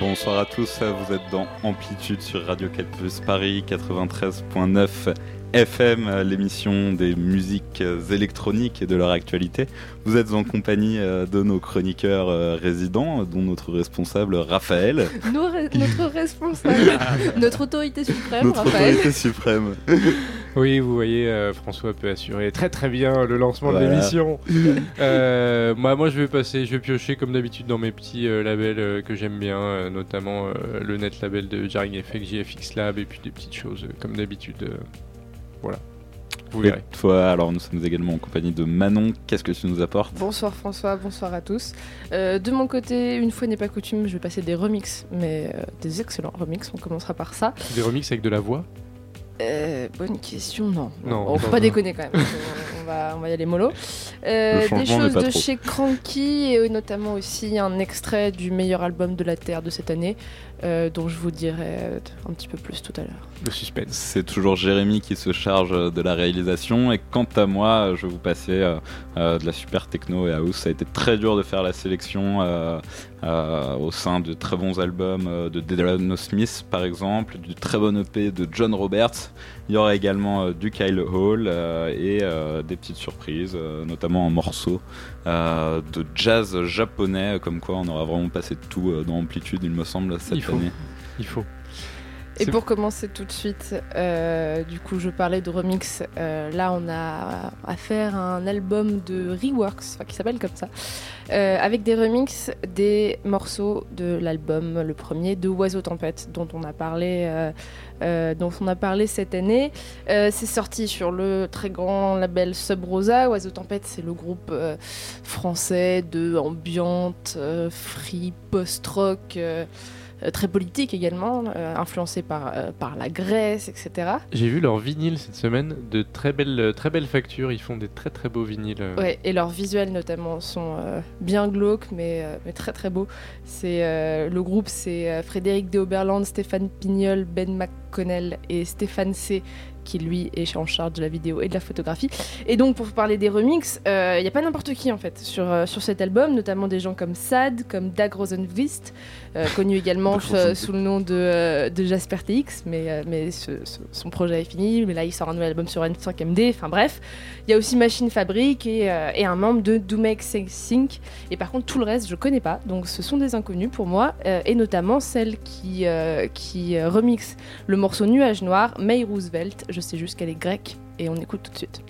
Bonsoir à tous, vous êtes dans Amplitude sur Radio Campus Paris 93.9 FM, l'émission des musiques électroniques et de leur actualité. Vous êtes en compagnie euh, de nos chroniqueurs euh, résidents, dont notre responsable Raphaël. Nos re- notre responsable, notre autorité suprême, Notre Raphaël. autorité suprême. Oui, vous voyez, euh, François peut assurer très très bien le lancement Voilà. de l'émission. Euh, moi, moi, je vais passer, je vais piocher comme d'habitude dans mes petits euh, labels euh, que j'aime bien, euh, notamment euh, le net label de Jarring FX, JFX Lab, et puis des petites choses euh, comme d'habitude. Voilà, vous Et verrez. toi, alors nous sommes également en compagnie de Manon. Qu'est-ce que tu nous apportes? Bonsoir François, bonsoir à tous. Euh, de mon côté, une fois n'est pas coutume, je vais passer des remixes, mais euh, des excellents remixes, on commencera par ça. Des remixes avec de la voix? Euh, bonne question, non. Non, on non, faut pas non. déconner quand même. on, va, on va y aller mollo. Euh, des choses de trop. chez Cranky et notamment aussi un extrait du meilleur album de la Terre de cette année, euh, dont je vous dirai un petit peu plus tout à l'heure. Le suspense. C'est toujours Jérémy qui se charge de la réalisation. Et quant à moi, je vais vous passer euh, euh, de la super techno et house. Ça a été très dur de faire la sélection au sein de très bons albums de Delano Smith, par exemple, du très bon EP de John Roberts. Il y aura également euh, du Kyle Hall euh, et euh, des petites surprises, notamment un morceau de jazz japonais. Comme quoi, on aura vraiment passé de tout dans Amplitude, il me semble, cette Il faut. année. Il faut. Et pour commencer tout de suite, euh, du coup, je parlais de remix. Euh, là, on a à faire un album de Reworks, enfin, qui s'appelle comme ça, euh, avec des remixes des morceaux de l'album, le premier de Oiseau Tempête, dont on a parlé, dont on a parlé cette année. C'est sorti sur le très grand label Sub Rosa. Oiseau Tempête, c'est le groupe français de ambiante, free, post-rock. Euh, très politique également, euh, influencé par, euh, par la Grèce, etc. J'ai vu leur vinyle cette semaine, de très belles, très belles factures. Ils font des très très beaux vinyles. Ouais, et leurs visuels notamment sont bien glauques, mais, mais très très beaux. C'est le groupe, c'est Frédéric Deoberland, Stéphane Pignol, Ben McConnell et Stéphane C. qui lui est en charge de la vidéo et de la photographie. Et donc pour parler des remixes, il n'y a pas n'importe qui en fait sur, euh, sur cet album, notamment des gens comme Sad, comme Dag Rosenqvist, euh, connu également euh, sous le nom de, euh, de Jasper TX, mais, euh, mais ce- ce- son projet est fini, mais là il sort un nouvel album sur N5MD, enfin bref. Il y a aussi Machine Fabrique et, euh, et un membre de Do Make Sync. Et par contre, tout le reste, je connais pas. Donc, ce sont des inconnus pour moi. euh, et notamment celle qui, euh, qui euh, remixe le morceau Nuage Noir, May Roosevelt. Je sais juste qu'elle est grecque. Et on écoute tout de suite.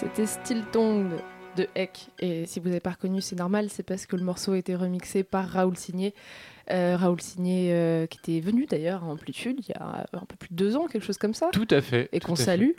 C'était Still Tongue de Eck. Et si vous n'avez pas reconnu, c'est normal, c'est parce que le morceau a été remixé par Raoul Signé. Euh, Raoul Signé, euh, qui était venu d'ailleurs en Amplitude il y a un peu plus de deux ans, quelque chose comme ça. Tout à fait. Et qu'on à salue.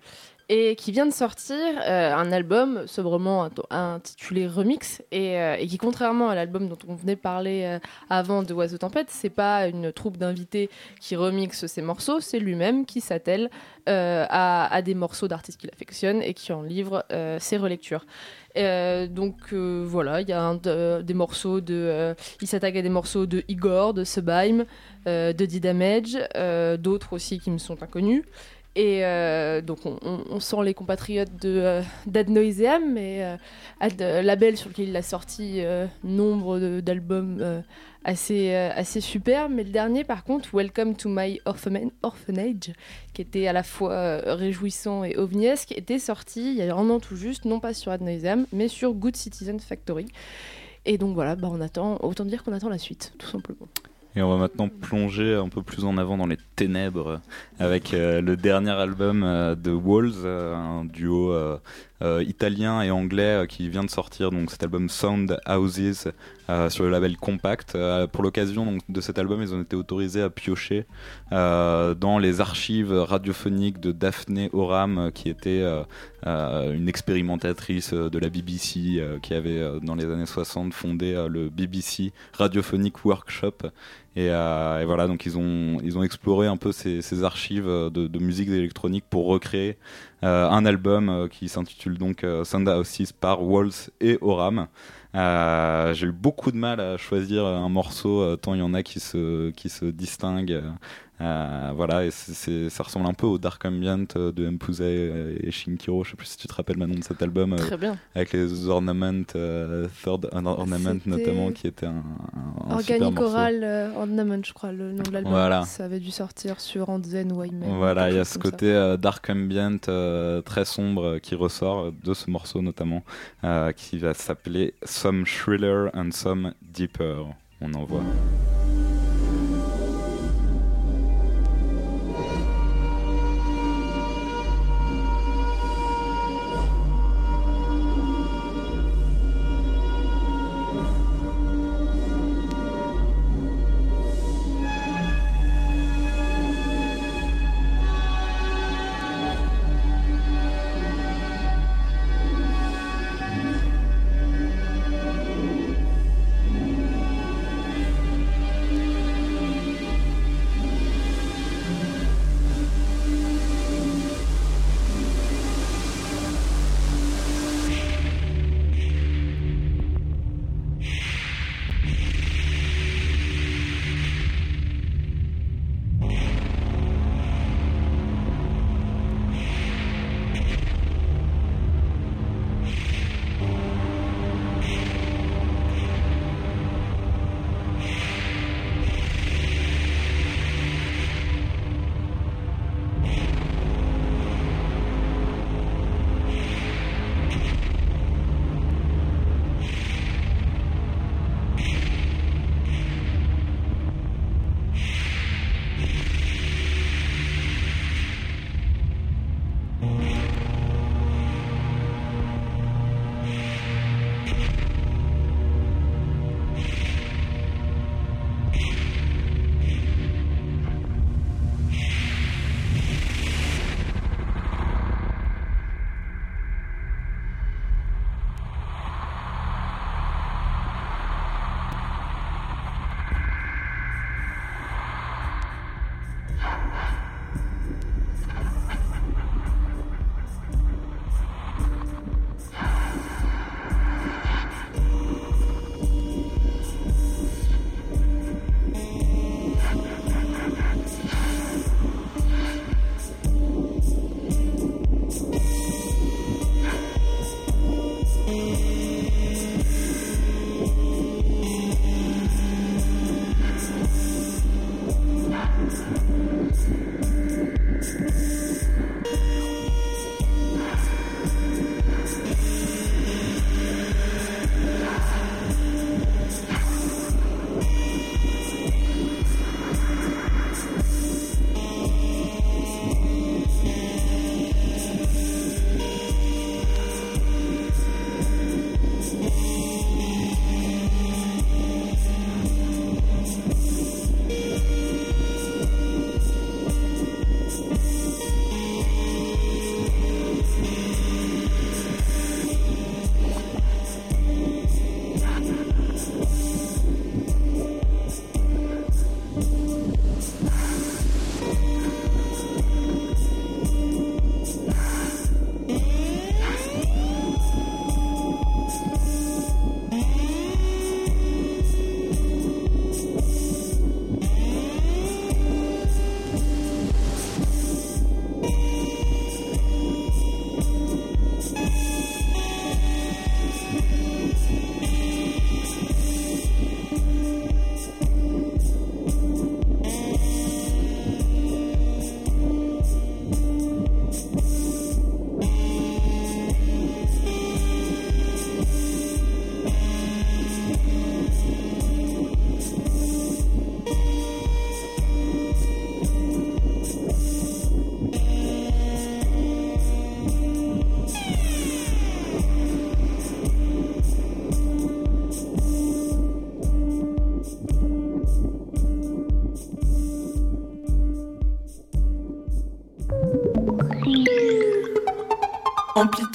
Et qui vient de sortir euh, un album sobrement int- intitulé Remix. Et, euh, et qui, contrairement à l'album dont on venait parler euh, avant de Oiseau Tempête, c'est pas une troupe d'invités qui remixe ses morceaux, c'est lui-même qui s'attelle à, des morceaux d'artistes qu'il affectionne et qui en livre ses relectures. Donc voilà, il y a des morceaux de. il s'attaque à des morceaux de Igor, de Sublime, de D-Damage, d'autres aussi qui me sont inconnus. Et euh, donc on, sent les compatriotes de euh, d'Ad Noiseam, mais euh, Ad- label sur lequel il a sorti nombre d'albums assez, assez super. Mais le dernier, par contre, Welcome to My Orphan- Orphanage, qui était à la fois réjouissant et ovniesque, était sorti il y a un an tout juste, non pas sur Ad Noiseam, mais sur Good Citizen Factory. Et donc voilà, bah on attend, autant dire qu'on attend la suite, tout simplement. Et on va maintenant plonger un peu plus en avant dans les ténèbres avec euh, le dernier album euh, de Walls, euh, un duo euh, italien et anglais euh, qui vient de sortir donc cet album Sound Houses euh, sur le label Compact. Pour l'occasion de cet album, ils ont été autorisés à piocher dans les archives radiophoniques de Daphne Oram, qui était une expérimentatrice de la BBC qui avait dans les années 60 fondé le BBC Radiophonic Workshop. Et, euh, et voilà, donc ils ont, ils ont exploré un peu ces, archives euh, de, musique électronique pour recréer euh, un album qui s'intitule donc Sound Houses par Walls et Oram. J'ai eu beaucoup de mal à choisir un morceau, tant il y en a qui se, qui se distinguent. Euh, voilà, et ça ressemble un peu au Dark Ambient euh, de Mpuse et Shinkiro. Je sais plus si tu te rappelles maintenant de cet album. euh, Très bien. avec les ornaments, euh, Third Ornament notamment, qui était un, un, Organic. Oral Ornament, je crois, le nom de l'album. Voilà. Ça avait dû sortir sur Anzen ou Hymen, Voilà, il y a ce côté euh, dark ambient très sombre qui ressort de ce morceau notamment, qui va s'appeler Some Shriller and Some Deeper. On en voit.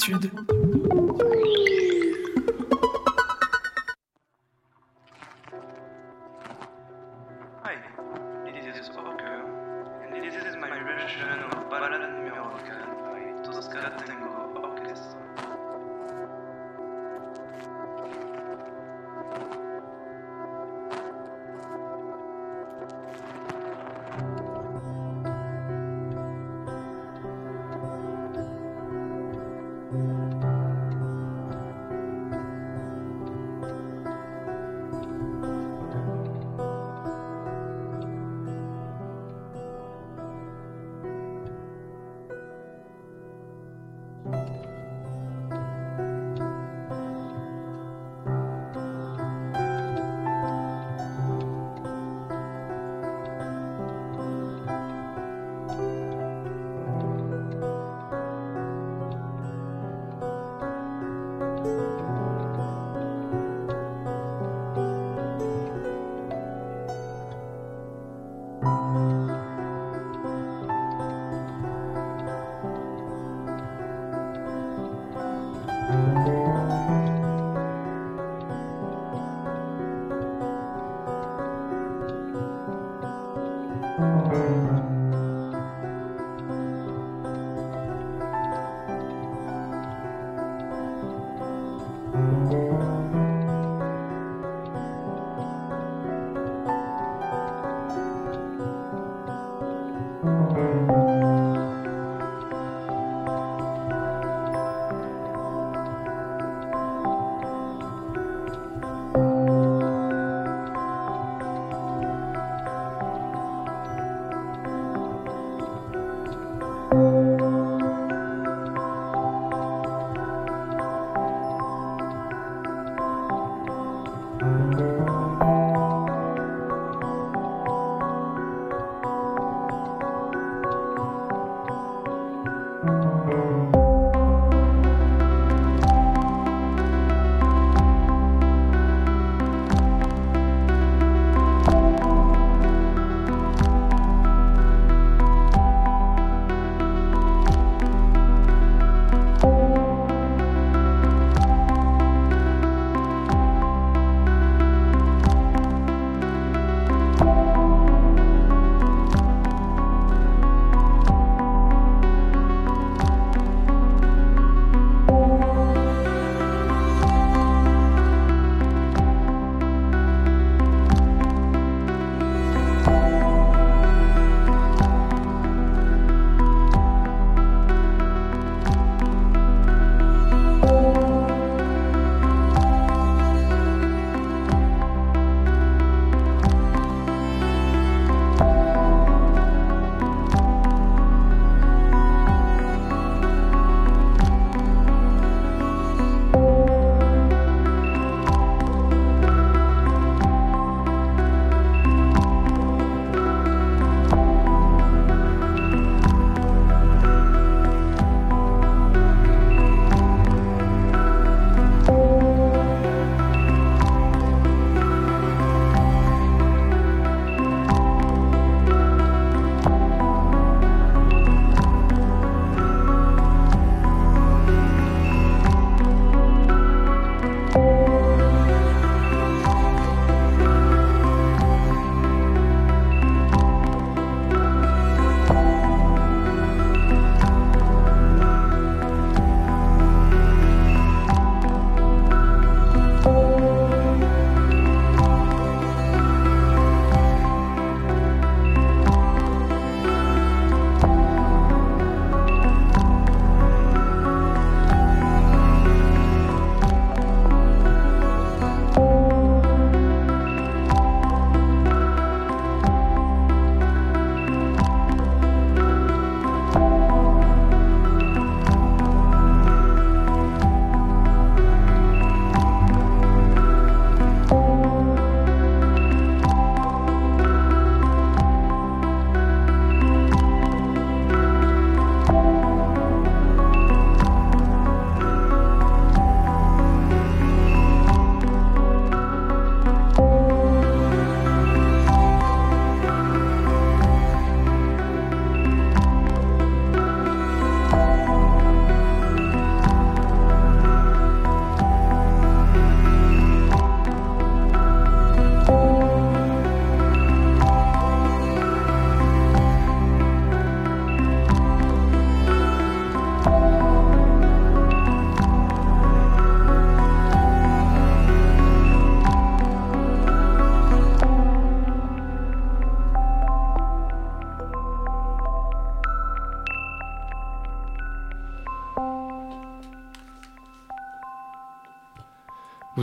Amplitude.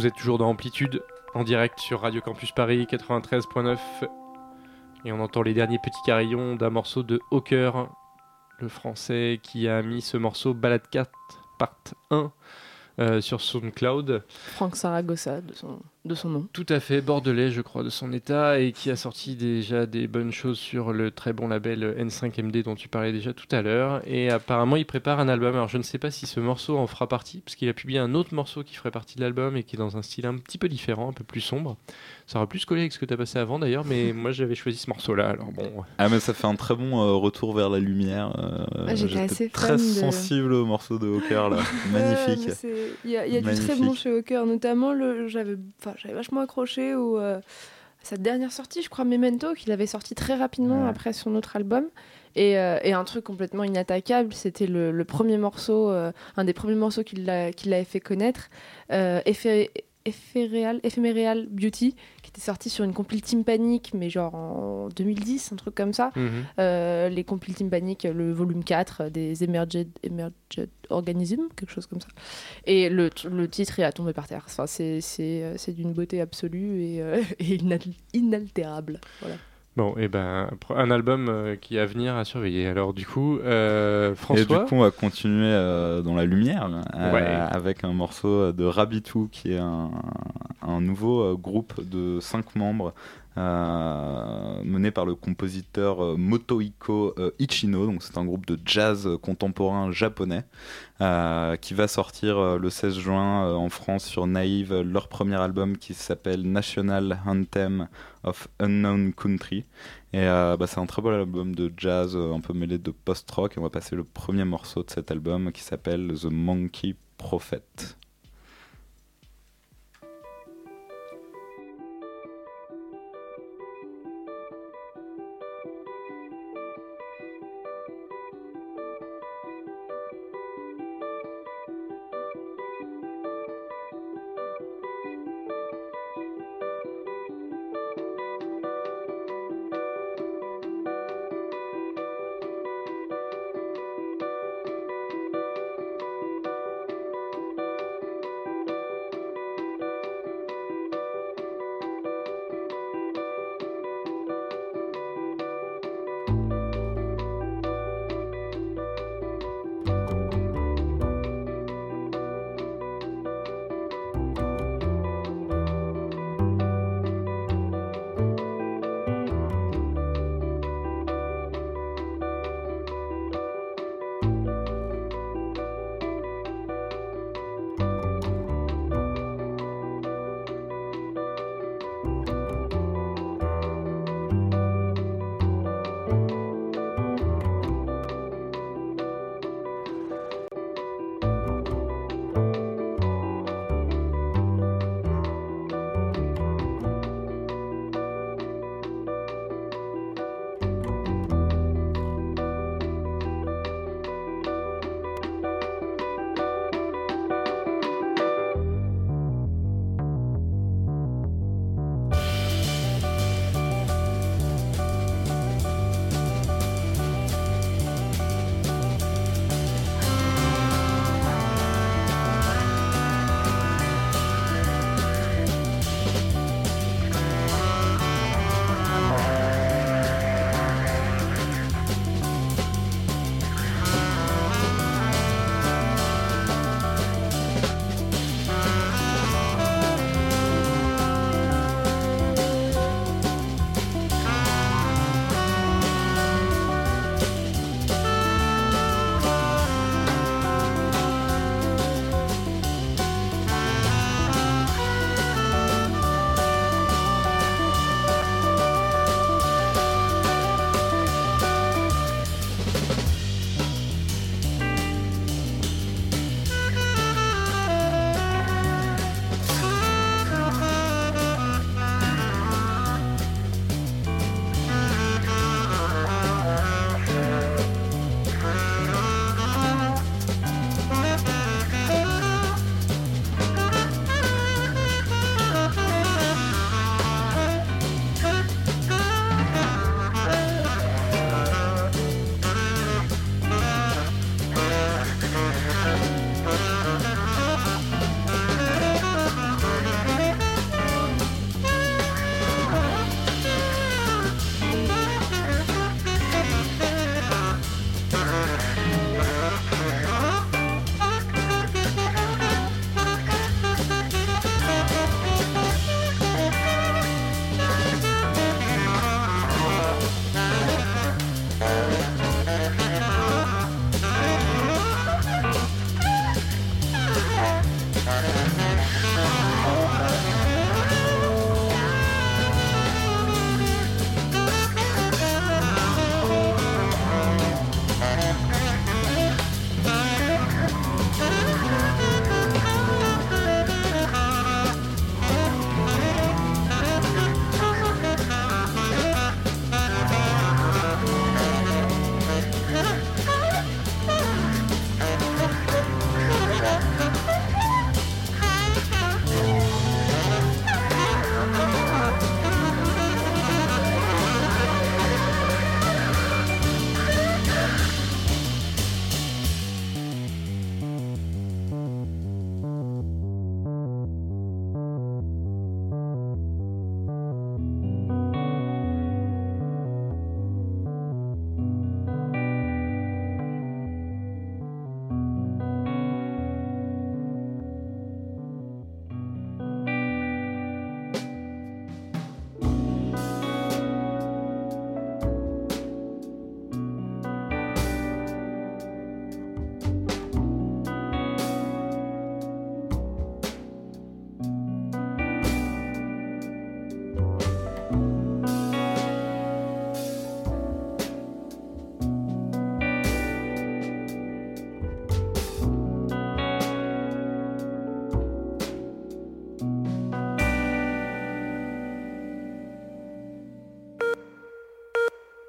Vous êtes toujours dans Amplitude, en direct sur Radio Campus Paris 93.9. Et on entend les derniers petits carillons d'un morceau de Hawker, le français qui a mis ce morceau Ballade 4 Part 1 euh, sur SoundCloud. Franck Saragossa, de son, de son nom. Tout à fait, bordelais, je crois, de son état, et qui a sorti déjà des bonnes choses sur le très bon label N5MD dont tu parlais déjà tout à l'heure. Et apparemment, il prépare un album. Alors, je ne sais pas si ce morceau en fera partie, parce qu'il a publié un autre morceau qui ferait partie de l'album et qui est dans un style un petit peu différent, un peu plus sombre. Ça aura plus collé avec ce que tu as passé avant d'ailleurs, mais moi j'avais choisi ce morceau-là. Alors bon. Ah, mais ça fait un très bon euh, retour vers la lumière. euh, Ah, j'étais assez très fan de- sensible au morceau de Hawker là. Magnifique. Il y a, il y a du très bon chez Hawker, notamment le, j'avais, vachement accroché au, euh, à sa dernière sortie, je crois Memento, qu'il avait sorti très rapidement Ouais. après son autre album. Et, euh, et un truc complètement inattaquable, c'était le, le premier morceau, euh, un des premiers morceaux qu'il a- qu'il avait fait connaître, euh, Beauty, qui était sorti sur une compil Team Panic, mais genre en 2010, un truc comme ça. Mhm. Euh, les compiles Team Panic, le volume 4 euh, des Emerged, Emerged Organisms, quelque chose comme ça. Et le, le titre est à tomber par terre. Enfin, c'est, c'est, euh, c'est d'une beauté absolue et, euh, et inal- inaltérable. Voilà. Bon, et ben un album euh, qui est à venir à surveiller. Alors du coup, euh, Et François. du coup, on va continuer euh, dans la lumière euh, Ouais. avec un morceau de Rabitou qui est un, un nouveau groupe de cinq membres mené par le compositeur euh, Motohiko euh, Ichino. Donc, c'est un groupe de jazz euh, contemporain japonais euh, qui va sortir euh, le 16 juin euh, en France sur Naïve euh, leur premier album qui s'appelle National Anthem of Unknown Country. Et euh, bah, c'est un très beau album de jazz, euh, un peu mêlé de post-rock. Et on va passer le premier morceau de cet album qui s'appelle The Monkey Prophet.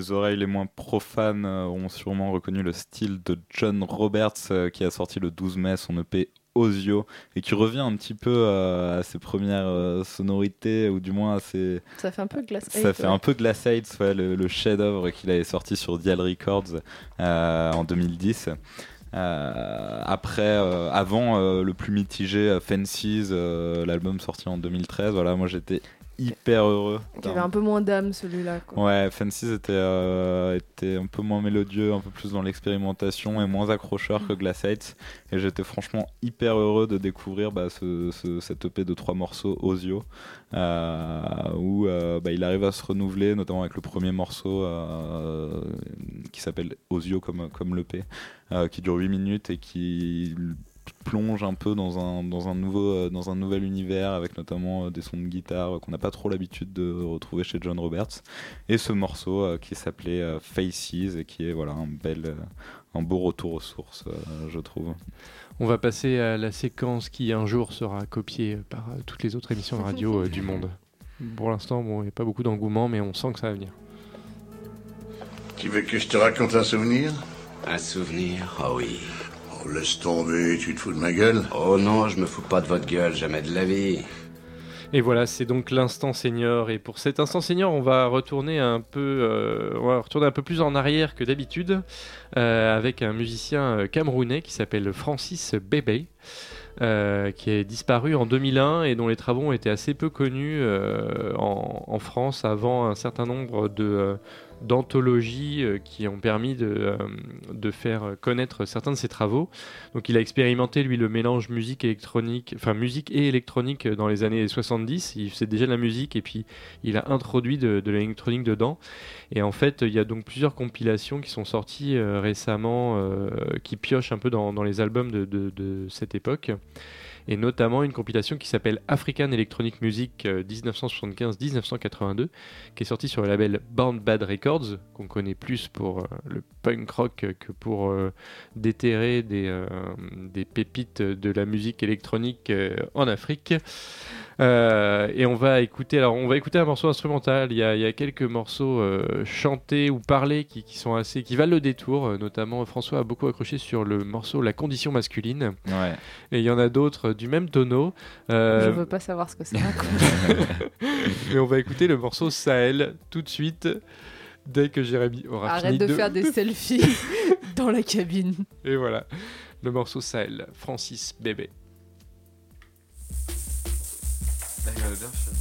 Les oreilles les moins profanes euh, ont sûrement reconnu le style de John Roberts euh, qui a sorti le 12 mai son EP Ozio et qui revient un petit peu euh, à ses premières sonorités ou du moins à ses ça fait un peu Glass ça fait un peu Glass Aids ouais, le, le chef-d'œuvre qu'il avait sorti sur Dial Records en 2010 Euh, après, avant le plus mitigé Fences, l'album sorti en 2013, voilà, moi j'étais hyper heureux. Qui avait un peu moins d'âme celui-là. Ouais, Fences était, euh, était un peu moins mélodieux, un peu plus dans l'expérimentation et moins accrocheur que Glaciates. Et j'étais franchement hyper heureux de découvrir bah, ce, ce- cette EP de trois morceaux, Osio, euh, où euh, bah, il arrive à se renouveler, notamment avec le premier morceau qui s'appelle Osio comme, comme l'EP, qui dure 8 minutes et qui plonge un peu dans un, dans un, nouveau, euh, dans un nouvel univers avec notamment euh, des sons de guitare euh, qu'on n'a pas trop l'habitude de retrouver chez John Roberts et ce morceau euh, qui s'appelait euh, Faces et qui est voilà un bel euh, un beau retour aux sources euh, je trouve On va passer à la séquence qui un jour sera copiée par euh, toutes les autres émissions de radio euh, du monde. Pour l'instant, bon, il n'y a pas beaucoup d'engouement, mais on sent que ça va venir. Tu veux que je te raconte un souvenir? Un souvenir Oh oui. Oh, laisse tomber, tu te fous de ma gueule Oh non, je me fous pas de votre gueule, jamais de la vie. Et voilà, c'est donc l'instant senior. Et pour cet instant senior, on va retourner un peu, euh, on va retourner un peu plus en arrière que d'habitude, euh, avec un musicien euh, camerounais qui s'appelle Francis Bébé. euh, qui est disparu en 2001 et dont les travaux ont été assez peu connus euh, en, en France avant un certain nombre de euh, d'anthologies euh, qui ont permis de, euh, de faire connaître certains de ses travaux. Donc il a expérimenté lui le mélange musique électronique, enfin musique et électronique dans les années 70. Il faisait déjà de la musique et puis il a introduit de, l'électronique dedans. Et en fait, il y a donc plusieurs compilations qui sont sorties euh, récemment qui piochent un peu dans, les albums de cette époque. Et notamment une compilation qui s'appelle African Electronic Music euh, 1975-1982, qui est sortie sur le label Bound Bad Records, qu'on connaît plus pour euh, le punk rock que pour euh, déterrer des, euh, pépites de la musique électronique euh, en Afrique. Euh, et on va écouter, alors on va écouter un morceau instrumental. Il y a, il y a quelques morceaux euh, chantés ou parlés qui, qui sont assez, qui valent le détour. Euh, Notamment, François a beaucoup accroché sur le morceau La condition masculine. ouais Et il y en a d'autres du même tonneau. Euh, Je veux pas savoir ce que c'est. raconte. mais on va écouter le morceau Sahel tout de suite. Dès que Jérémy aura Arrête fini de faire des selfies dans la cabine. Et voilà, le morceau Sahel, Francis Bébé. Sahel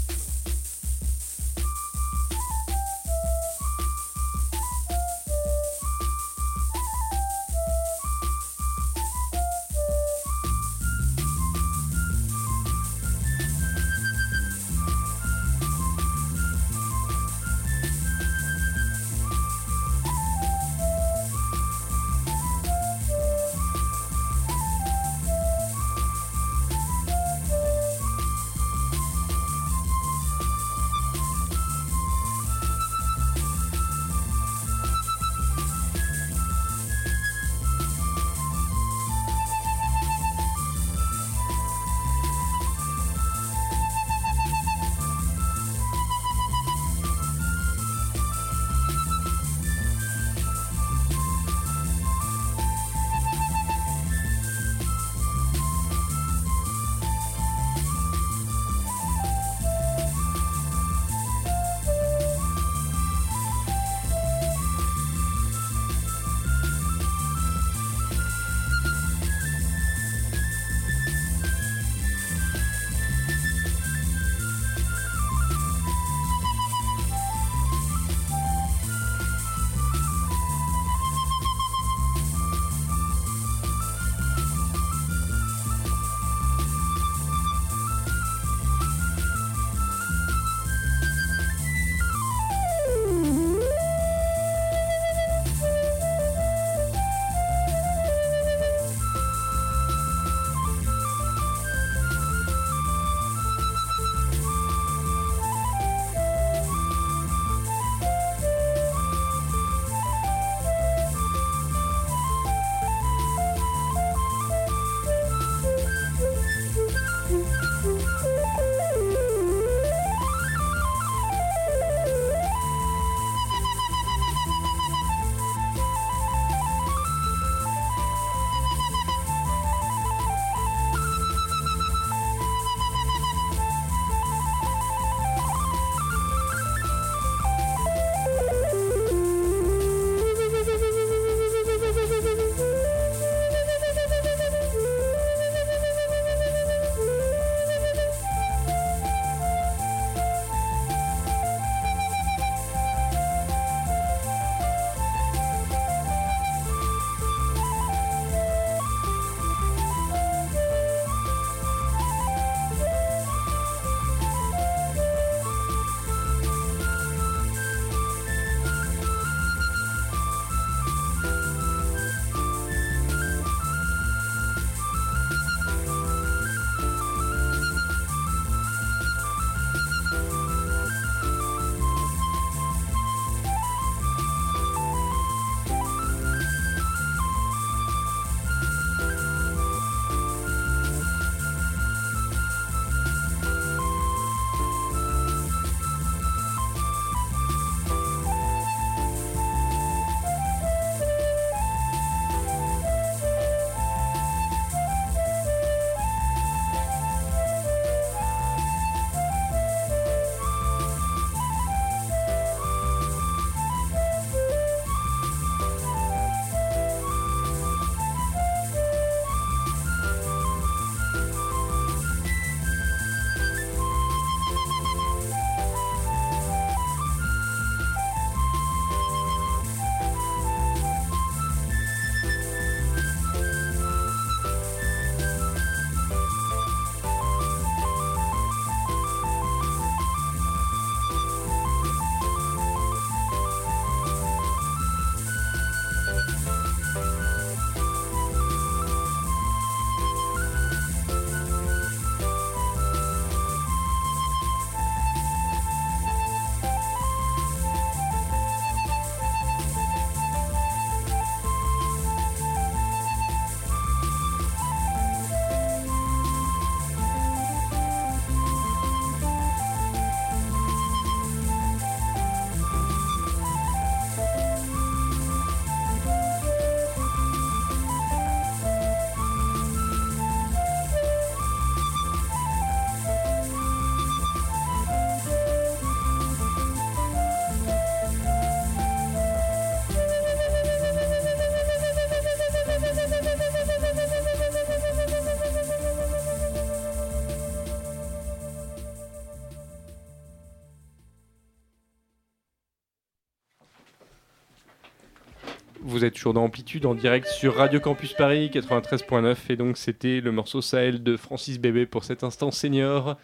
Vous êtes toujours dans Amplitude en direct sur Radio Campus Paris 93.9 et donc c'était le morceau Sahel de Francis Bébé pour cet instant senior.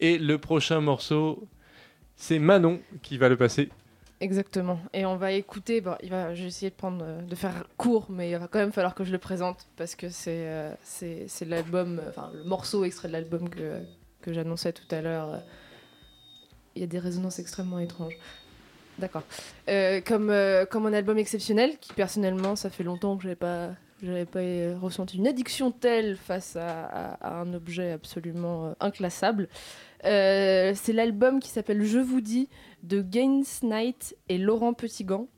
Et le prochain morceau, c'est Manon qui va le passer. Exactement. Et on va écouter. Bon, il va, je vais essayer de, prendre, euh, de faire court, mais il va quand même falloir que je le présente parce que c'est euh, c'est l'album, euh, enfin le morceau extrait de l'album que, que j'annonçais tout à l'heure. Il y a des résonances extrêmement étranges. D'accord. Euh, comme, euh, comme un album exceptionnel, qui personnellement, ça fait longtemps que pas, j'avais pas euh, ressenti une addiction telle face à, un objet absolument inclassable. C'est l'album qui s'appelle Je vous dis de Gaines Knight et Laurent Petitgant.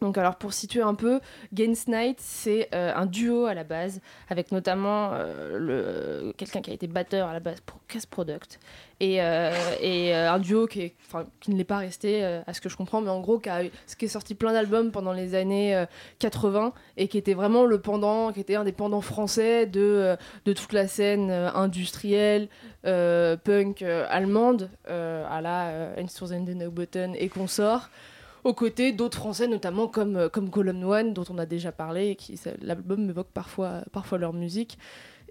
Donc alors pour situer un peu, Gaines Knight c'est euh, un duo à la base avec notamment euh, quelqu'un qui a été batteur à la base pour Cast Product. Et, euh, un duo qui, ne l'est pas resté à ce que je comprends mais en gros qui a, qui est sorti plein d'albums pendant les années euh, 80 et qui était vraiment le pendant, qui était un des pendants français de, de toute la scène industrielle punk allemande à la Einstürzende Neubotten et consorts aux côtés d'autres français notamment comme, euh, comme Column One dont on a déjà parlé et qui l'album m'évoque parfois, parfois leur musique.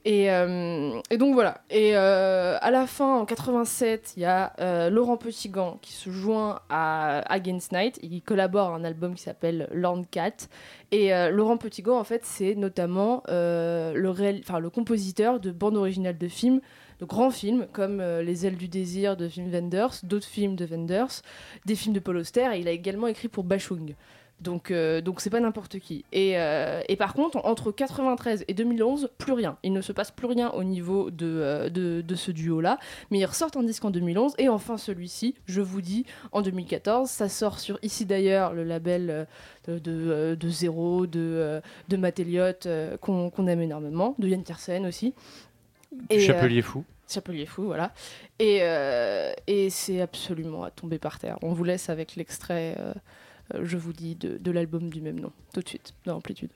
Et, euh, donc voilà. Et euh, à la fin en 87 il y a Laurent Petitgant qui se joint à Against Night. Il collabore à un album qui s'appelle Lorne Cat. Et Laurent Petitgant en fait c'est notamment le, réel- le compositeur de bandes originales de films de grands films comme euh, Les ailes du désir de Wim Wenders, d'autres films de Wenders, des films de Paul Auster et il a également écrit pour Bachung. Donc euh, donc c'est pas n'importe qui. Et, euh, et par contre, entre 93 et 2011, plus rien. Il ne se passe plus rien au niveau de, de, de ce duo-là. Mais ils ressortent un disque en 2011 et enfin celui-ci, je vous dis, en 2014. Ça sort sur ici d'ailleurs le label de, de, de Zéro, de, de Matt Elliott, qu'on qu'on aime énormément, de Yann Tiersen aussi. Et, euh, Chapelier Fou. Chapelier fou, voilà. Et, euh, et c'est absolument à tomber par terre. On vous laisse avec l'extrait, euh, je vous dis, de, de l'album du même nom, tout de suite, dans Amplitude.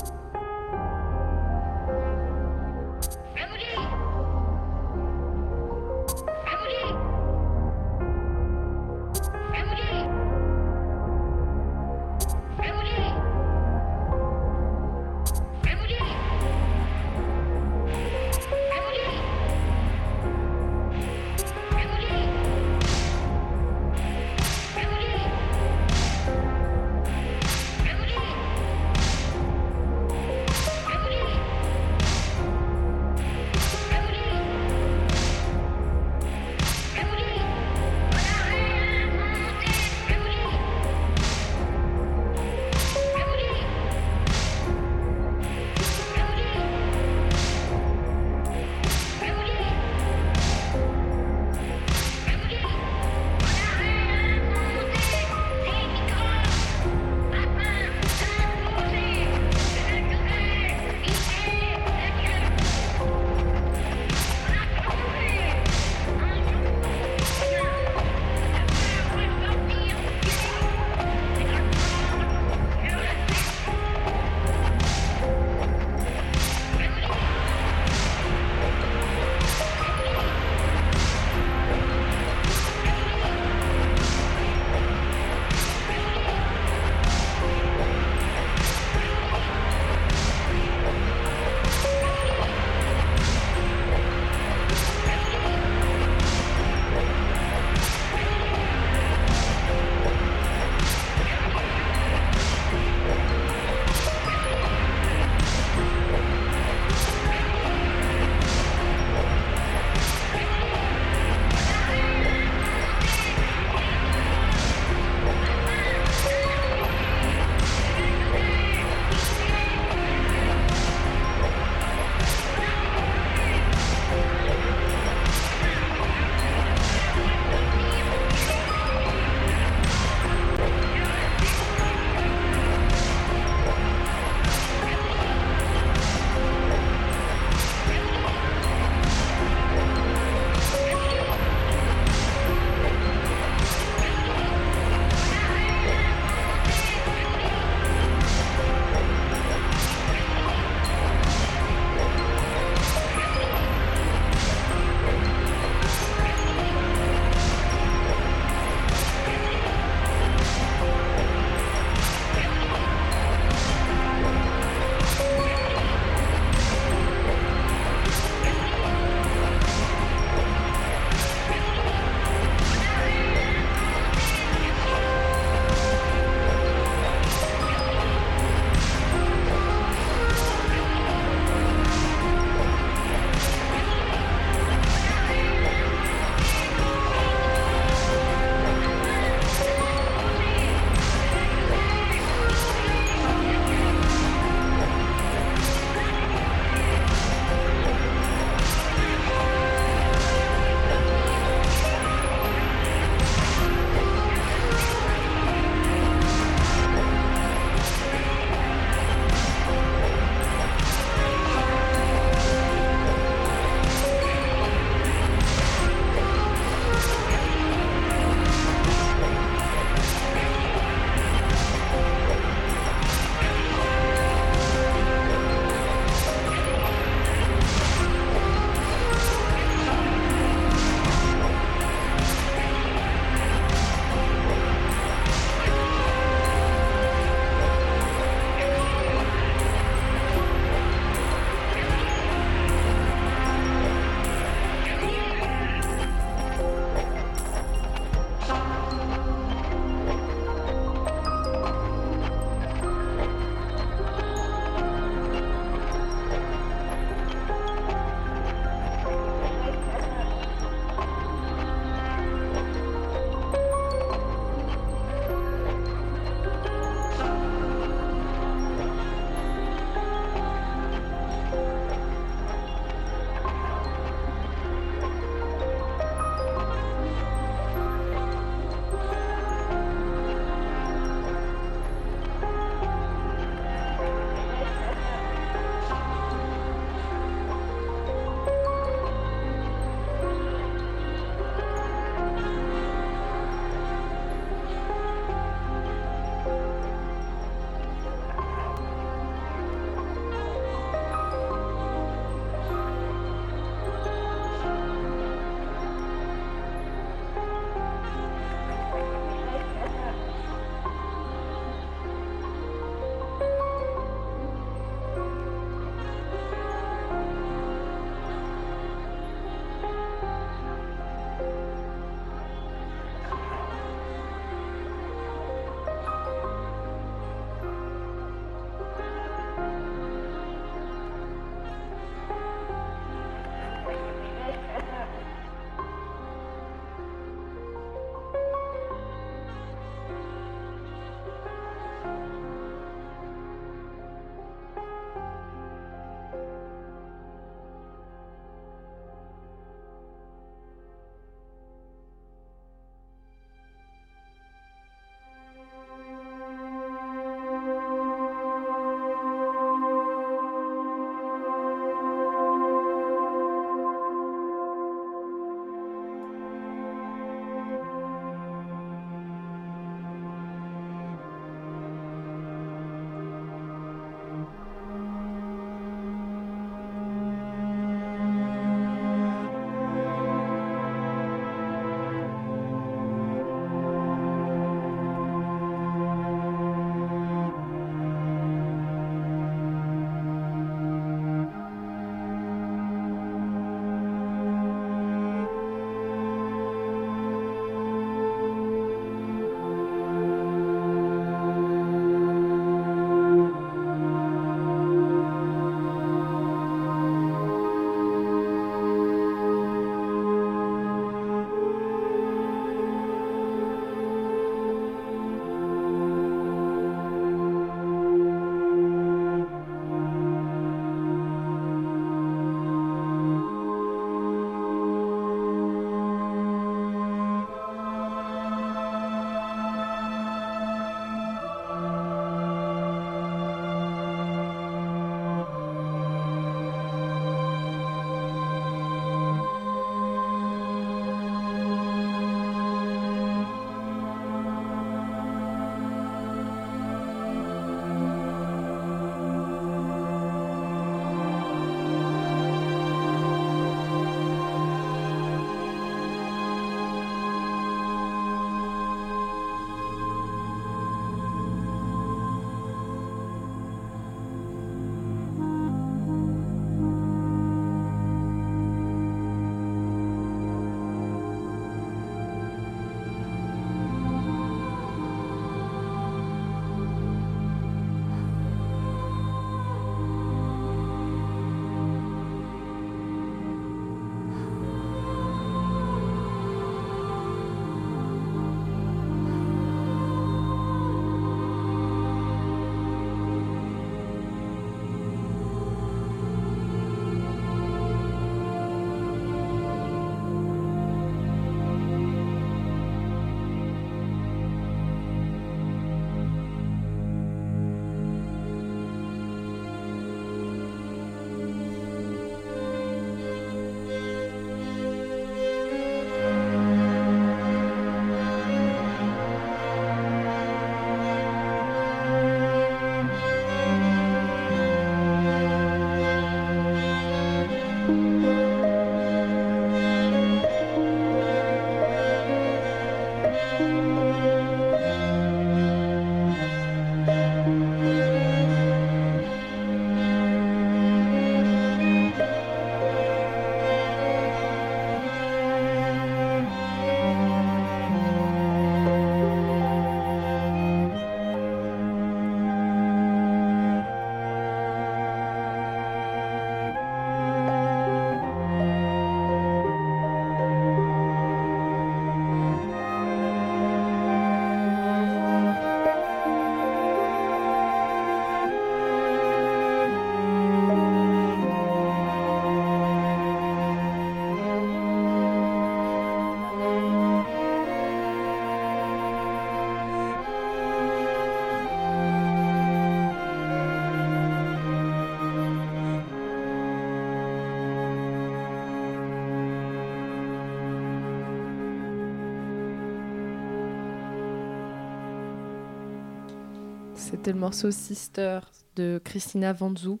C'était le morceau Sister de Christina Vanzou.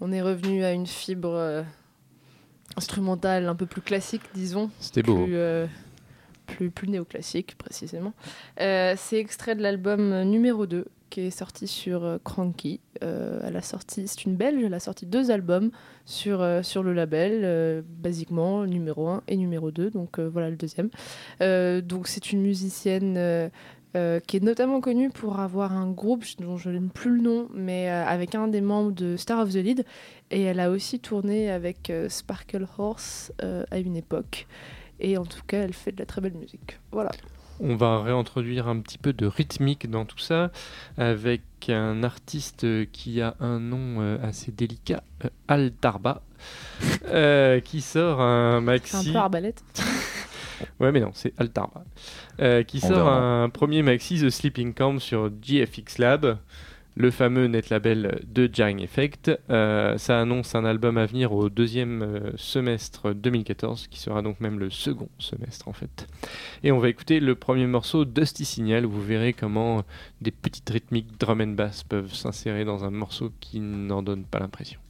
On est revenu à une fibre euh, instrumentale un peu plus classique, disons. C'était beau. Plus, euh, plus, plus néoclassique, précisément. Euh, c'est extrait de l'album numéro 2 qui est sorti sur Cranky. Elle a sorti, c'est une belge, elle a sorti deux albums sur, sur le label, basiquement numéro 1 et numéro 2, donc voilà le deuxième. Donc c'est une musicienne euh, qui est notamment connue pour avoir un groupe dont je n'ai plus le nom, mais euh, avec un des membres de Star of the Lead. Et elle a aussi tourné avec euh, Sparkle Horse à une époque. Et en tout cas, elle fait de la très belle musique. Voilà. On va réintroduire un petit peu de rythmique dans tout ça avec un artiste qui a un nom assez délicat, Al Tarba, qui sort un C'est un maxi. peu arbalète. Ouais, mais non, c'est Al Tarba. Euh, qui On sort verra. un premier maxi The Sleeping Camp sur GFX Lab, le fameux net label de Jarring Effect. Euh, ça annonce un album à venir au deuxième euh, semestre 2014, qui sera donc même le second semestre en fait. Et on va écouter le premier morceau Dusty Signal, où vous verrez comment des petites rythmiques drum and bass peuvent s'insérer dans un morceau qui n'en donne pas l'impression.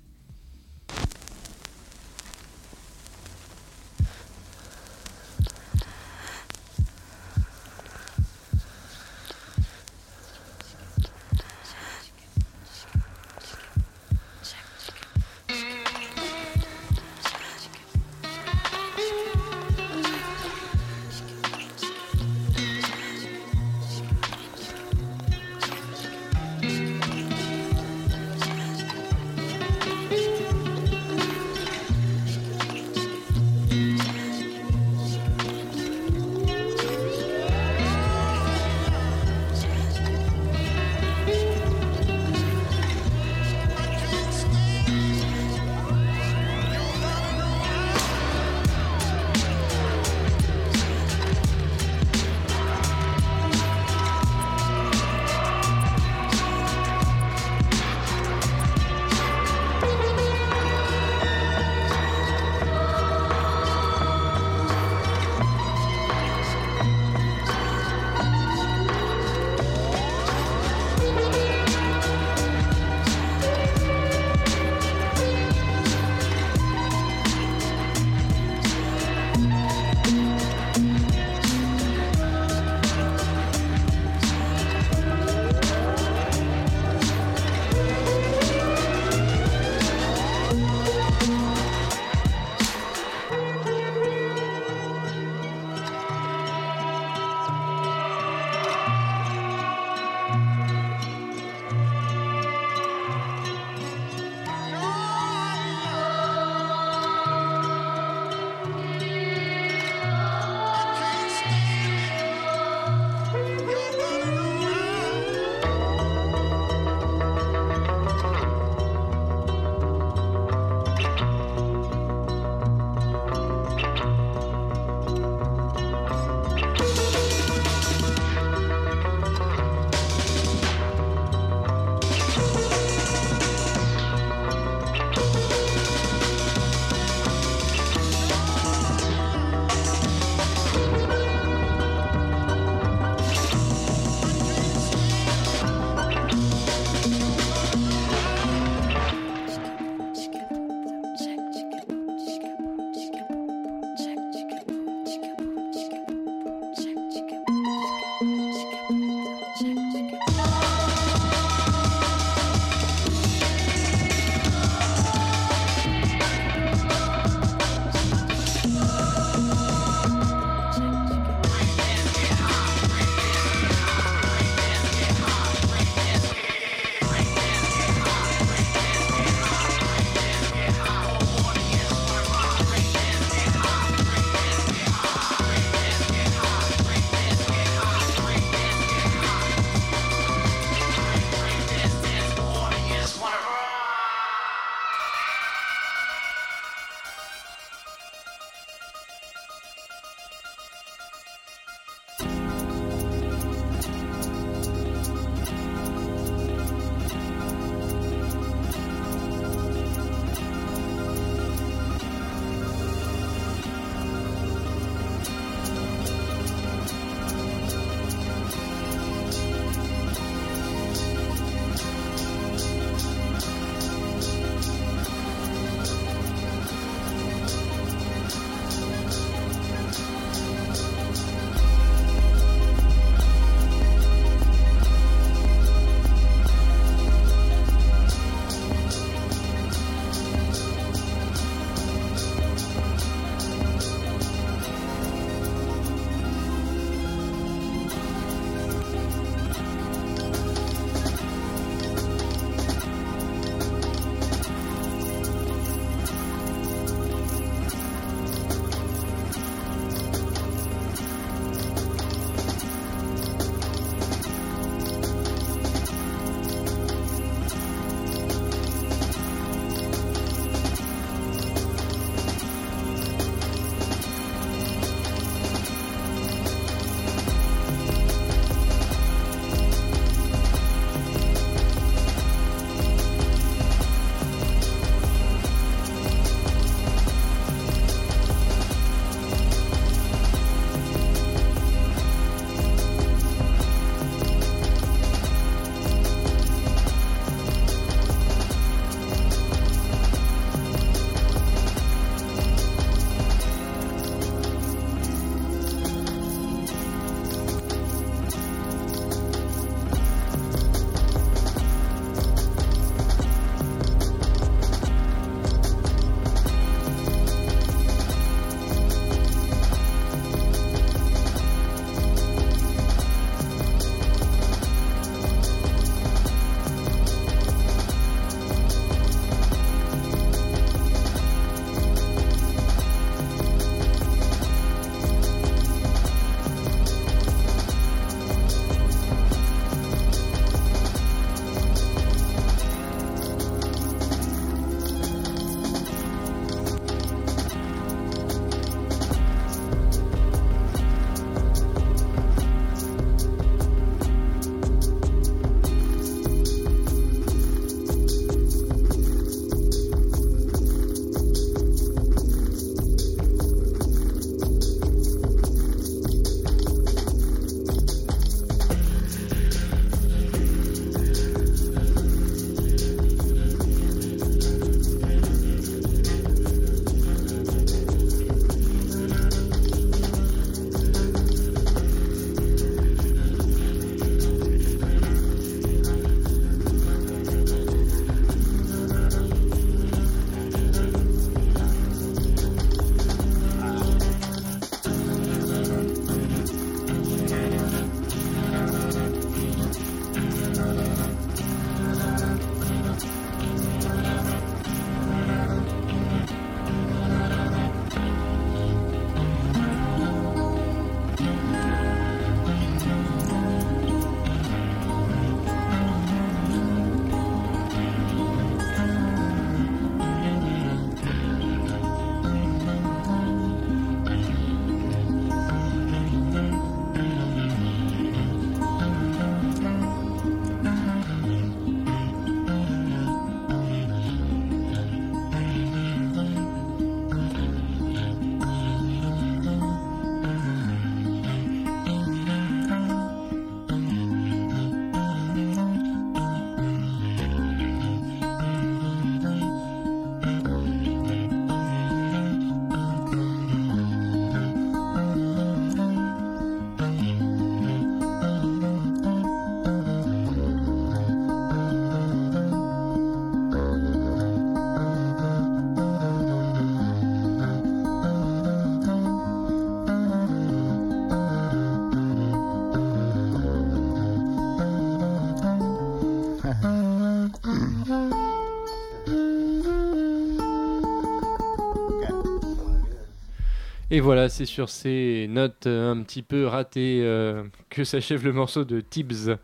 Et voilà, c'est sur ces notes euh, un petit peu ratées euh, que s'achève le morceau de Tibbs.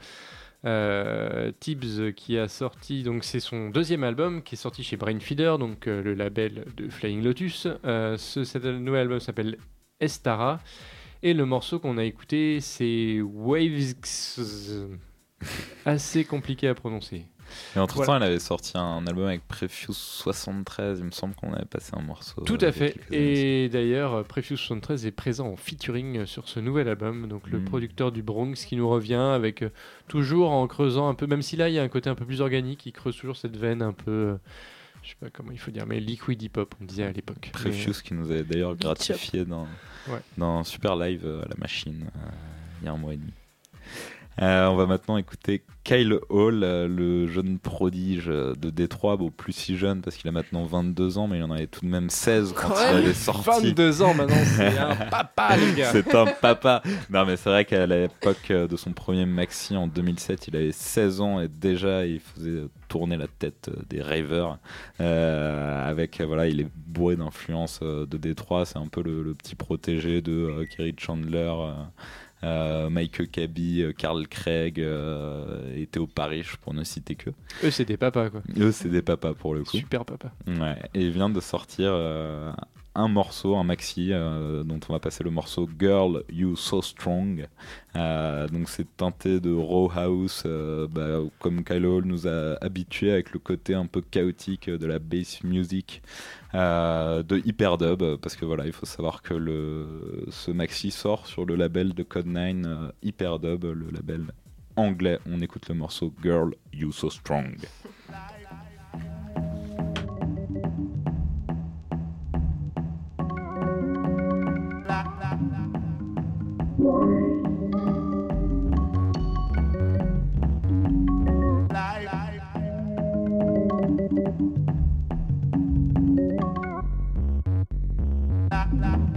Euh, Tibbs qui a sorti, donc c'est son deuxième album qui est sorti chez Brainfeeder, donc le label de Flying Lotus. Ce, cet nouvel album s'appelle Estara. Et le morceau qu'on a écouté, c'est Waves. Assez compliqué à prononcer. Et entre Voilà. temps, elle avait sorti un album avec Prefuse 73. Il me semble qu'on avait passé un morceau. Tout euh, à a fait. Et d'ailleurs, euh, Prefuse 73 est présent en featuring sur ce nouvel album. Donc le Mm. producteur du Bronx qui nous revient avec euh, toujours en creusant un peu, même si là il y a un côté un peu plus organique, il creuse toujours cette veine un peu, euh, je sais pas comment il faut dire, mais liquid hip hop on disait à l'époque. Mais, Prefuse qui nous avait d'ailleurs gratifié dans, Ouais. dans un super live euh, à la machine euh, il y a un mois et demi. Euh, on va maintenant écouter Kyle Hall, euh, le jeune prodige de Détroit, bon plus si jeune parce qu'il a maintenant 22 ans, mais il en avait tout de même 16 quand Quand il avait sorti. 22 ans maintenant, c'est un papa les gars. C'est un papa. Non, mais c'est vrai qu'à l'époque euh, de son premier maxi en 2007, il avait 16 ans et déjà il faisait tourner la tête des ravers. Euh, avec voilà, il est bourré d'influences euh, de Détroit. C'est un peu le, le petit protégé de euh, Kerry Chandler. euh, euh, Mike Huckabee, euh, Carl Craig euh, et Théo Parrish pour ne citer que. Eux c'est des papas quoi. Eux, c'est des papas pour le coup. Super papa. Ouais, et il vient de sortir euh, un morceau, un maxi, euh, dont on va passer le morceau Girl You So Strong. Euh, donc c'est teinté de raw house, euh, bah, comme Kyle Hall nous a habitués avec le côté un peu chaotique de la bass music, euh, de hyperdub, euh, parce que voilà, il faut savoir que le, ce maxi sort sur le label de Code9 euh, Hyperdub, le label anglais. On écoute le morceau Girl You So Strong. 啦啦。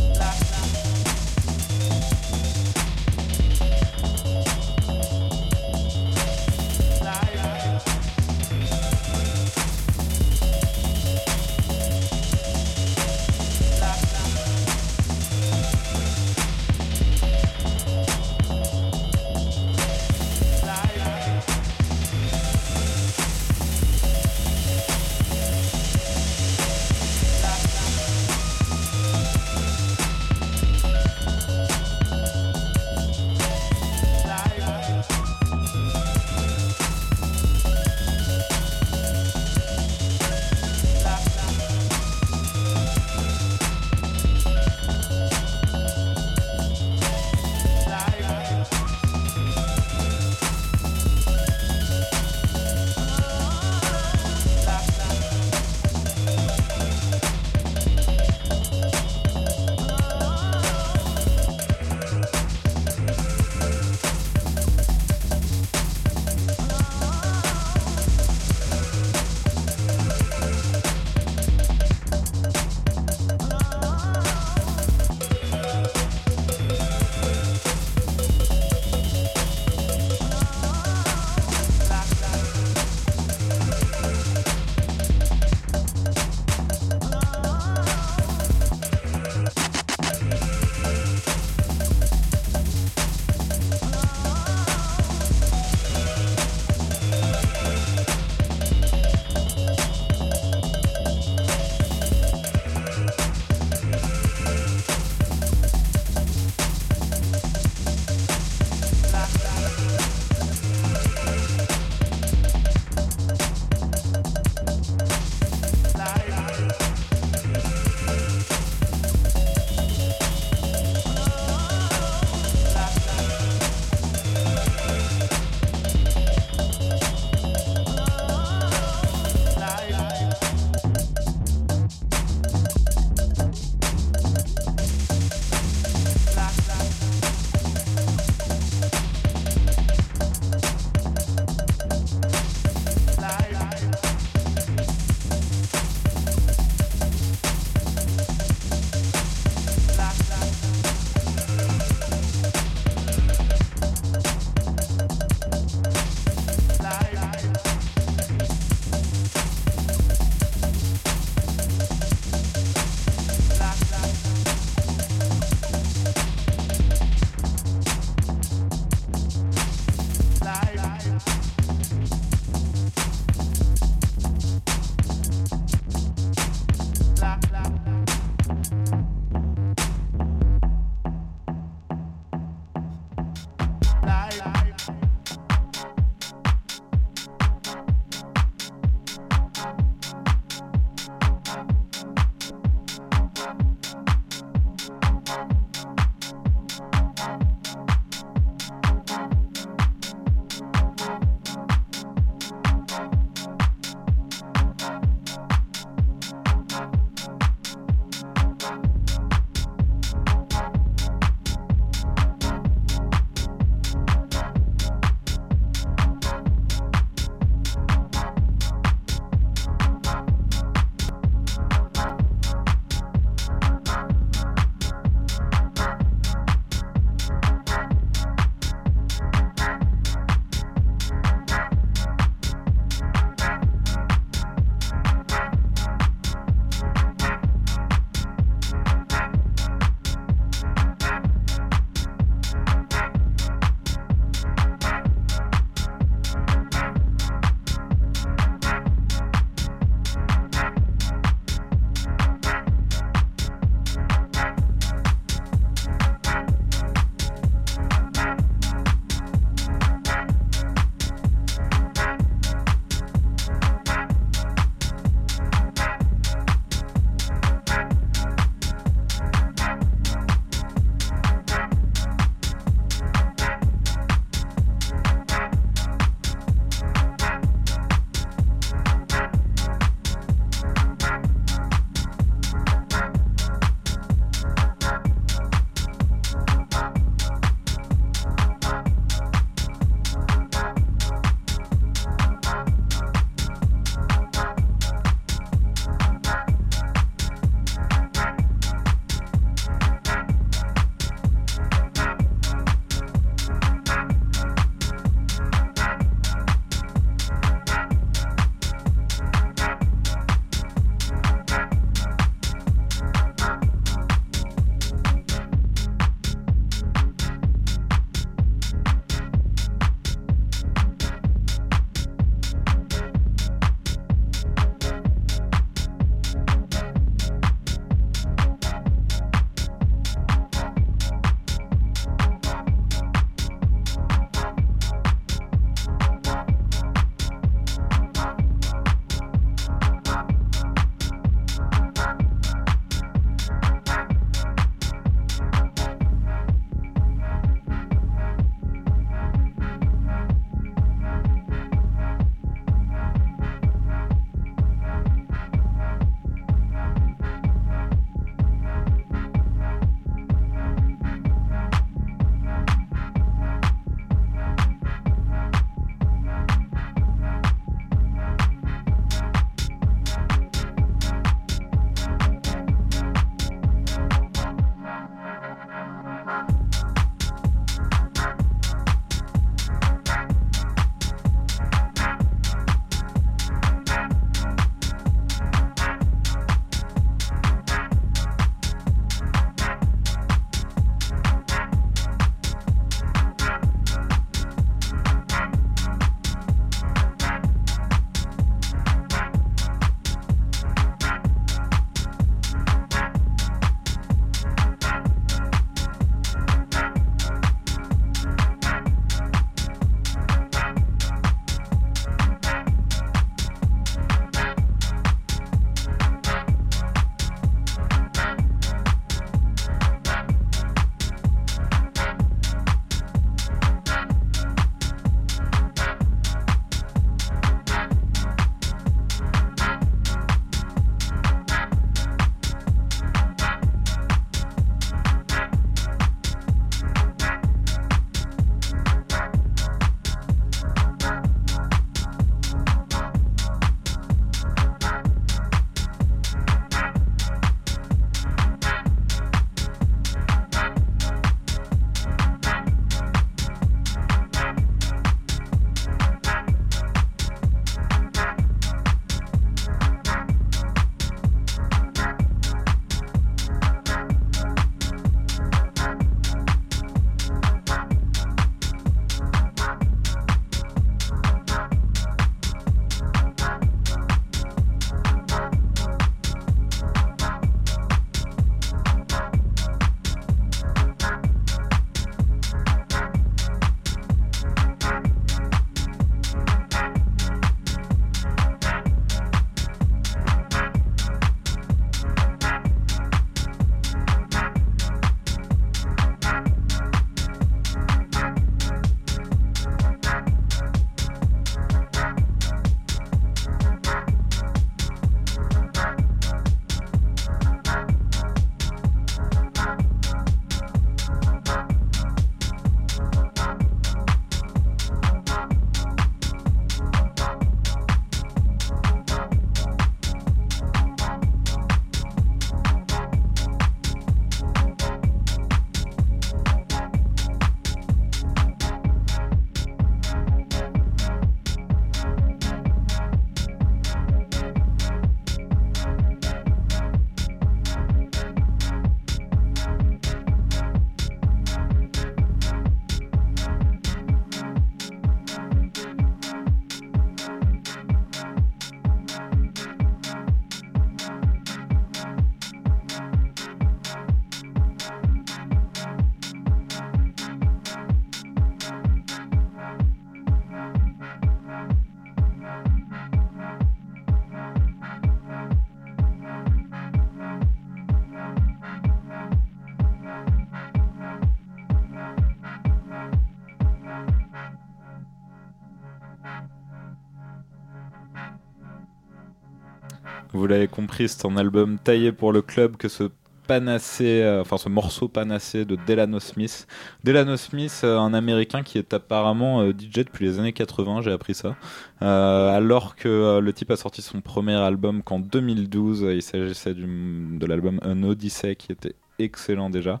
Vous l'avez compris, c'est un album taillé pour le club que ce panacé, euh, enfin ce morceau panacé de Delano Smith. Delano Smith, euh, un américain qui est apparemment euh, DJ depuis les années 80, j'ai appris ça. Alors que le type a sorti son premier album qu'en 2012, il s'agissait de l'album Un Odyssey qui était excellent déjà.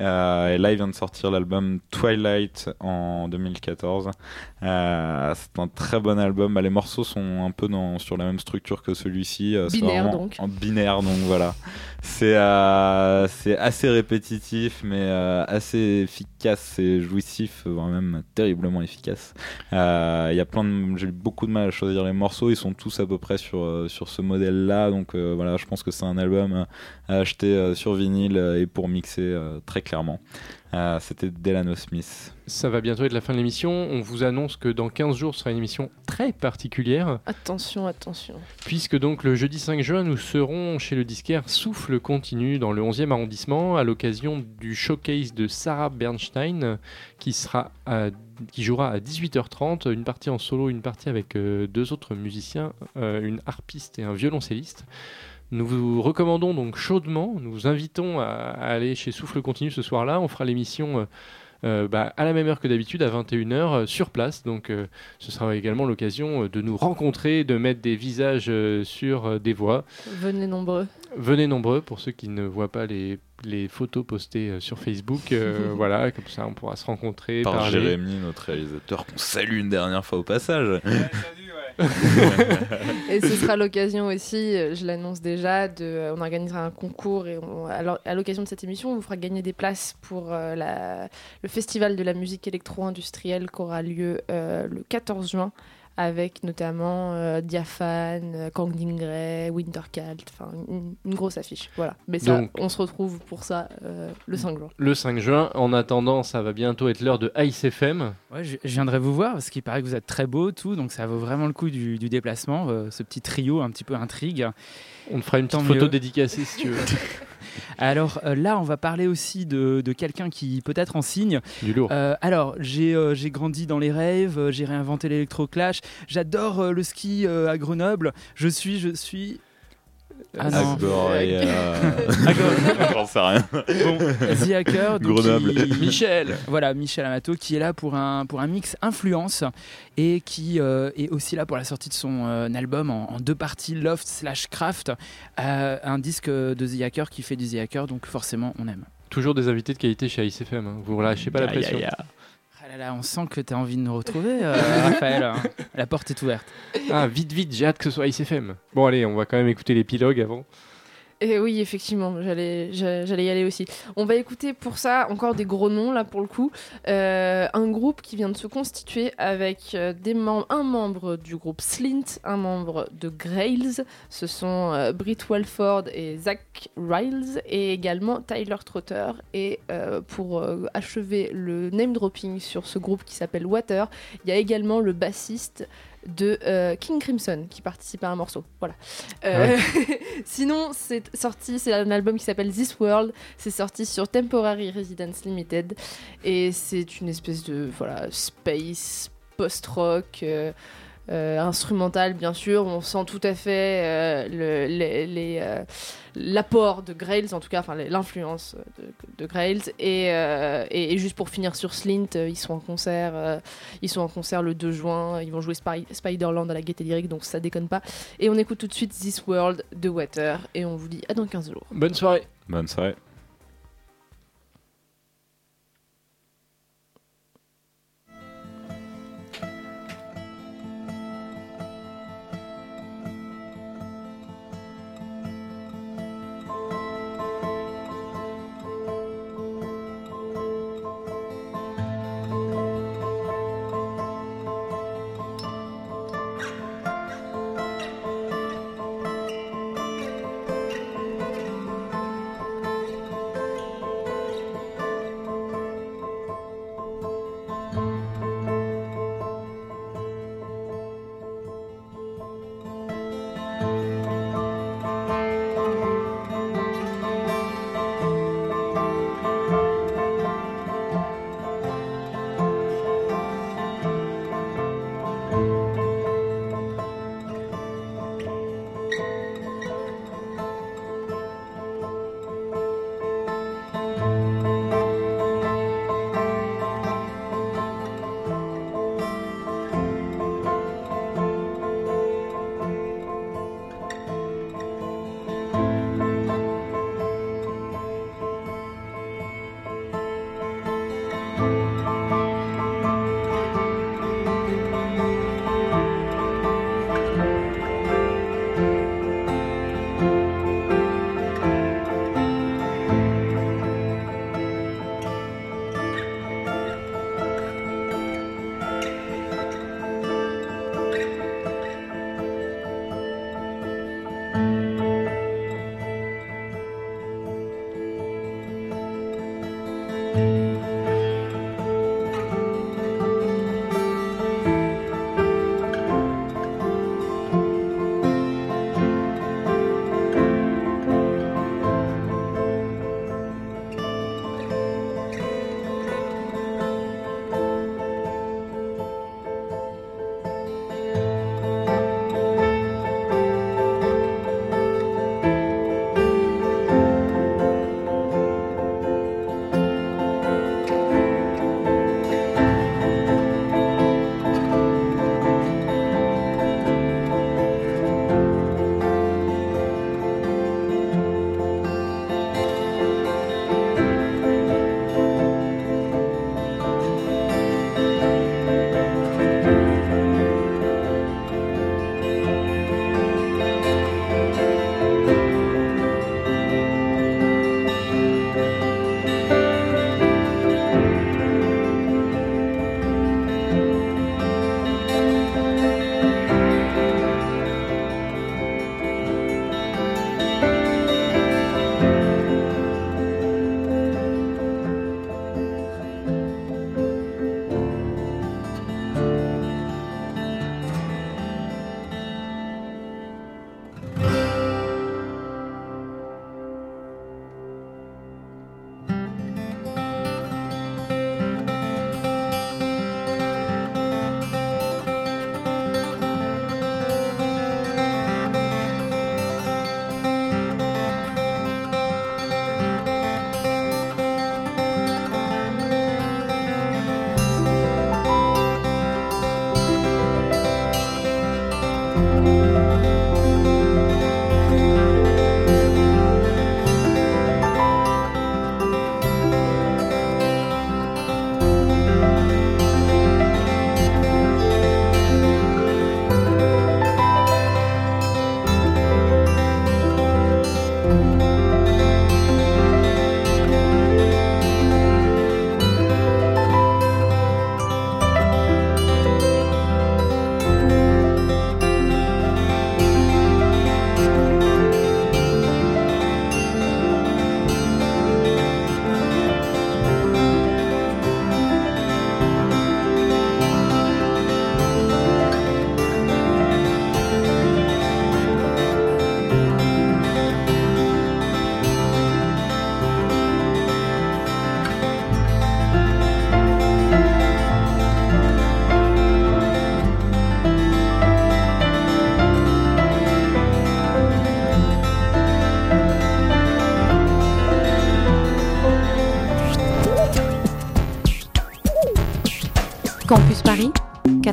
Euh, et là, il vient de sortir l'album Twilight en 2014. Euh, c'est un très bon album. Bah, les morceaux sont un peu dans, sur la même structure que celui-ci. Euh, Binaire, donc. En binaire, donc voilà. C'est euh, c'est assez répétitif, mais euh, assez efficace et jouissif, voire même terriblement efficace. Il y a plein de, j'ai eu beaucoup de mal à choisir les morceaux. Ils sont tous à peu près sur sur ce modèle-là, donc euh, voilà, je pense que c'est un album à acheter sur vinyle et pour mixer très clairement. Euh, C'était Delano Smith. Ça va bientôt être la fin de l'émission. On vous annonce que dans 15 jours ce sera une émission très particulière, Attention, attention. puisque donc le jeudi 5 juin, nous serons chez le disquaire Souffle Continu dans le 11e arrondissement à l'occasion du showcase de Sarah Bernstein qui, sera à- qui jouera à 18h30, une partie en solo, une partie avec euh, deux autres musiciens, euh, une harpiste et un violoncelliste. Nous vous recommandons donc chaudement, nous vous invitons à, à aller chez Souffle Continu ce soir-là. On fera l'émission euh, euh, bah, à la même heure que d'habitude, à 21h, euh, sur place. Donc euh, ce sera également l'occasion de nous rencontrer, de mettre des visages sur des voix. Venez nombreux. Venez nombreux pour ceux qui ne voient pas les, les photos postées euh, sur Facebook. euh, voilà, comme ça on pourra se rencontrer, Par parler. Jérémy, notre réalisateur, qu'on salue une dernière fois au passage. Et ce sera l'occasion aussi, euh, je l'annonce déjà, de, on organisera un concours et on- alors, à l'occasion de cette émission, on vous fera gagner des places pour euh, la- le festival de la musique électro-industrielle qui aura lieu euh, le 14 juin avec notamment euh, Diaphane, euh, Kang Dingray, Wintercalt, enfin une, une grosse affiche. Voilà. Mais ça, Donc- on se retrouve pour ça euh, le 5 juin. Le 5 juin. En attendant, ça va bientôt être l'heure de Ice FM. Ouais, je, je viendrai vous voir parce qu'il paraît que vous êtes très beau, tout, donc ça vaut vraiment le coup du, du déplacement. euh, ce petit trio un petit peu intrigue. On te fera une petite photo dédicacée si tu veux. Alors euh, là, on va parler aussi de, de quelqu'un qui peut-être en signe. du lourd. Euh, alors, j'ai euh, j'ai grandi dans les rêves, j'ai réinventé l'électroclash, j'adore le ski à Grenoble. Je suis, je suis. Ah non. Agoria. Agor- J'en sais rien. Bon, The Hacker, donc Grenoble. qui- Michel Voilà, Michel Amato qui est là pour un, pour un mix influence et qui euh, est aussi là pour la sortie de son euh, album en, en deux parties, Loft slash Craft, euh, un disque de The Hacker qui fait du The Hacker, donc forcément on aime. Toujours des invités de qualité chez Ice FM. hein. Vous lâchez pas la pression. Là là, on sent que tu as envie de nous retrouver, euh, Raphaël. hein. La porte est ouverte. Ah, vite, vite, j'ai hâte que ce soit Ice FM. Bon, allez, on va quand même écouter l'épilogue avant. Et oui, effectivement, j'allais, j'a- j'allais y aller aussi. On va écouter pour ça encore des gros noms là pour le coup. Euh, un groupe qui vient de se constituer avec euh, des mem- un membre du groupe Slint, un membre de Grails. Ce sont euh, Britt Welford et Zach Riles et également Tyler Trotter. Et pour achever le name dropping sur ce groupe qui s'appelle Water, il y a également le bassiste de euh, King Crimson qui participe à un morceau. Voilà. Euh, Sinon, c'est sorti, c'est un album qui s'appelle This World. C'est sorti sur Temporary Residence Limited et c'est une espèce de voilà space post-rock. euh, euh, instrumental bien sûr, on sent tout à fait euh, le- euh, l'apport de Grails, en tout cas, enfin l'influence de, de Grails. Et, euh, et, et juste pour finir sur Slint, euh, ils sont en concert, euh, ils sont en concert le 2 juin, ils vont jouer Spy- Spiderland à la Gaieté Lyrique, donc ça déconne pas. Et on écoute tout de suite This World de Water, et on vous dit à dans 15 jours. Bonne soirée. Bonne soirée.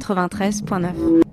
93.9.